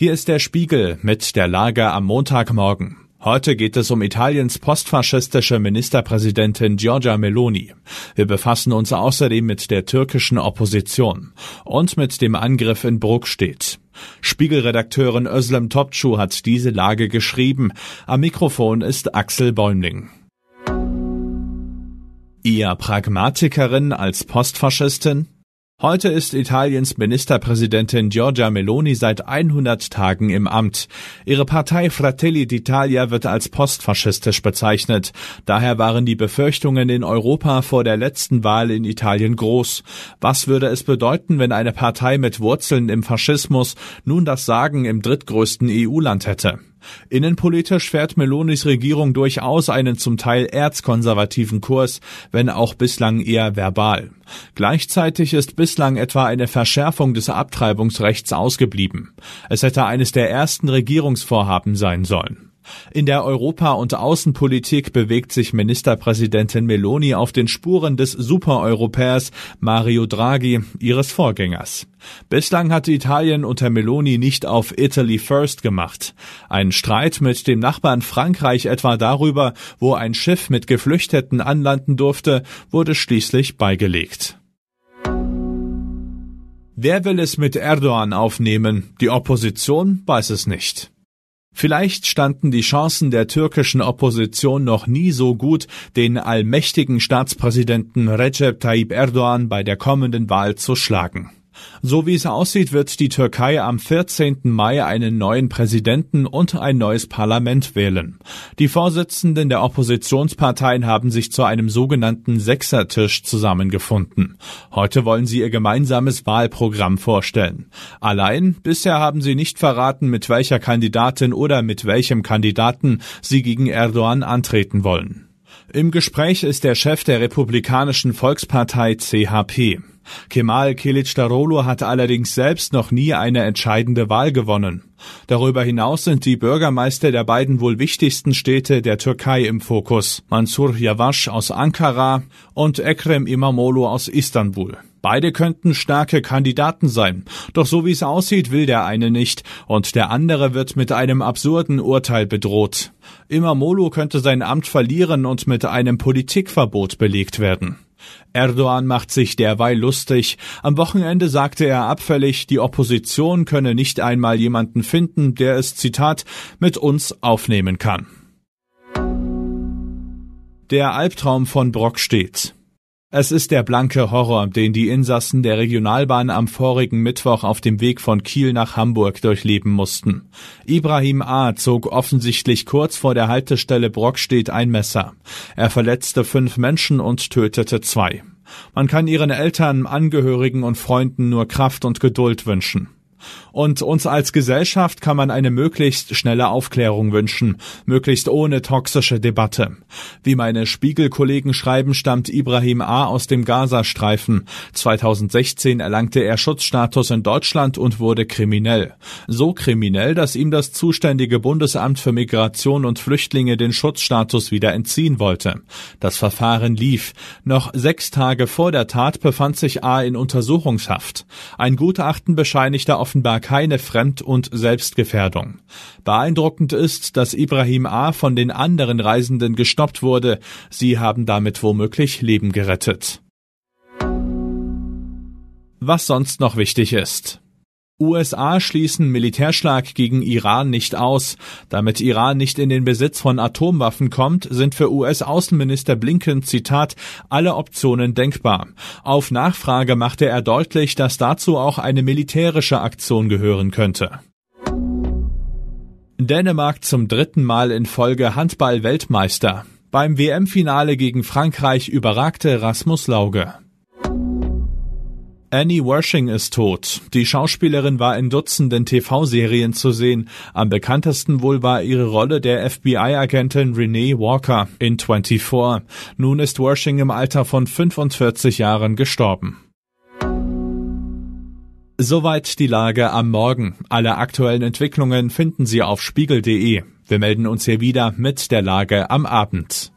Hier ist der Spiegel mit der Lage am Montagmorgen. Heute geht es um Italiens postfaschistische Ministerpräsidentin Giorgia Meloni. Wir befassen uns außerdem mit der türkischen Opposition und mit dem Angriff in Bruckstedt. Spiegelredakteurin Özlem Topçu hat diese Lage geschrieben. Am Mikrofon ist Axel Bäumling. Eher Pragmatikerin als Postfaschistin? Heute ist Italiens Ministerpräsidentin Giorgia Meloni seit 100 Tagen im Amt. Ihre Partei Fratelli d'Italia wird als postfaschistisch bezeichnet. Daher waren die Befürchtungen in Europa vor der letzten Wahl in Italien groß. Was würde es bedeuten, wenn eine Partei mit Wurzeln im Faschismus nun das Sagen im drittgrößten EU-Land hätte? Innenpolitisch fährt Melonis Regierung durchaus einen zum Teil erzkonservativen Kurs, wenn auch bislang eher verbal. Gleichzeitig ist bislang etwa eine Verschärfung des Abtreibungsrechts ausgeblieben. Es hätte eines der ersten Regierungsvorhaben sein sollen. In der Europa- und Außenpolitik bewegt sich Ministerpräsidentin Meloni auf den Spuren des Supereuropäers Mario Draghi, ihres Vorgängers. Bislang hatte Italien unter Meloni nicht auf Italy First gemacht. Ein Streit mit dem Nachbarn Frankreich etwa darüber, wo ein Schiff mit Geflüchteten anlanden durfte, wurde schließlich beigelegt. Wer will es mit Erdogan aufnehmen? Die Opposition weiß es nicht. Vielleicht standen die Chancen der türkischen Opposition noch nie so gut, den allmächtigen Staatspräsidenten Recep Tayyip Erdogan bei der kommenden Wahl zu schlagen. So wie es aussieht, wird die Türkei am 14. Mai einen neuen Präsidenten und ein neues Parlament wählen. Die Vorsitzenden der Oppositionsparteien haben sich zu einem sogenannten Sechsertisch zusammengefunden. Heute wollen sie ihr gemeinsames Wahlprogramm vorstellen. Allein bisher haben sie nicht verraten, mit welcher Kandidatin oder mit welchem Kandidaten sie gegen Erdogan antreten wollen. Im Gespräch ist der Chef der Republikanischen Volkspartei CHP. Kemal Kilicdaroglu hat allerdings selbst noch nie eine entscheidende Wahl gewonnen. Darüber hinaus sind die Bürgermeister der beiden wohl wichtigsten Städte der Türkei im Fokus, Mansur Yavaş aus Ankara und Ekrem Imamoglu aus Istanbul. Beide könnten starke Kandidaten sein, doch so wie es aussieht, will der eine nicht, und der andere wird mit einem absurden Urteil bedroht. Imamoglu könnte sein Amt verlieren und mit einem Politikverbot belegt werden. Erdogan macht sich derweil lustig. Am Wochenende sagte er abfällig, die Opposition könne nicht einmal jemanden finden, der es, Zitat, mit uns aufnehmen kann. Der Albtraum von Brock steht. Es ist der blanke Horror, den die Insassen der Regionalbahn am vorigen Mittwoch auf dem Weg von Kiel nach Hamburg durchleben mussten. Ibrahim A. zog offensichtlich kurz vor der Haltestelle Brockstedt ein Messer. Er verletzte fünf Menschen und tötete zwei. Man kann ihren Eltern, Angehörigen und Freunden nur Kraft und Geduld wünschen. Und uns als Gesellschaft kann man eine möglichst schnelle Aufklärung wünschen, möglichst ohne toxische Debatte. Wie meine Spiegelkollegen schreiben, stammt Ibrahim A. aus dem Gazastreifen. 2016 erlangte er Schutzstatus in Deutschland und wurde kriminell. So kriminell, dass ihm das zuständige Bundesamt für Migration und Flüchtlinge den Schutzstatus wieder entziehen wollte. Das Verfahren lief. Noch sechs Tage vor der Tat befand sich A. in Untersuchungshaft. Ein Gutachten bescheinigte offenbar keine Fremd- und Selbstgefährdung. Beeindruckend ist, dass Ibrahim A. von den anderen Reisenden gestoppt wurde. Sie haben damit womöglich Leben gerettet. Was sonst noch wichtig ist. USA schließen Militärschlag gegen Iran nicht aus. Damit Iran nicht in den Besitz von Atomwaffen kommt, sind für US-Außenminister Blinken, Zitat, alle Optionen denkbar. Auf Nachfrage machte er deutlich, dass dazu auch eine militärische Aktion gehören könnte. Dänemark zum dritten Mal in Folge Handball-Weltmeister. Beim WM-Finale gegen Frankreich überragte Rasmus Lauge. Annie Wershing ist tot. Die Schauspielerin war in Dutzenden TV-Serien zu sehen. Am bekanntesten wohl war ihre Rolle der FBI-Agentin Renee Walker in 24. Nun ist Wershing im Alter von 45 Jahren gestorben. Soweit die Lage am Morgen. Alle aktuellen Entwicklungen finden Sie auf spiegel.de. Wir melden uns hier wieder mit der Lage am Abend.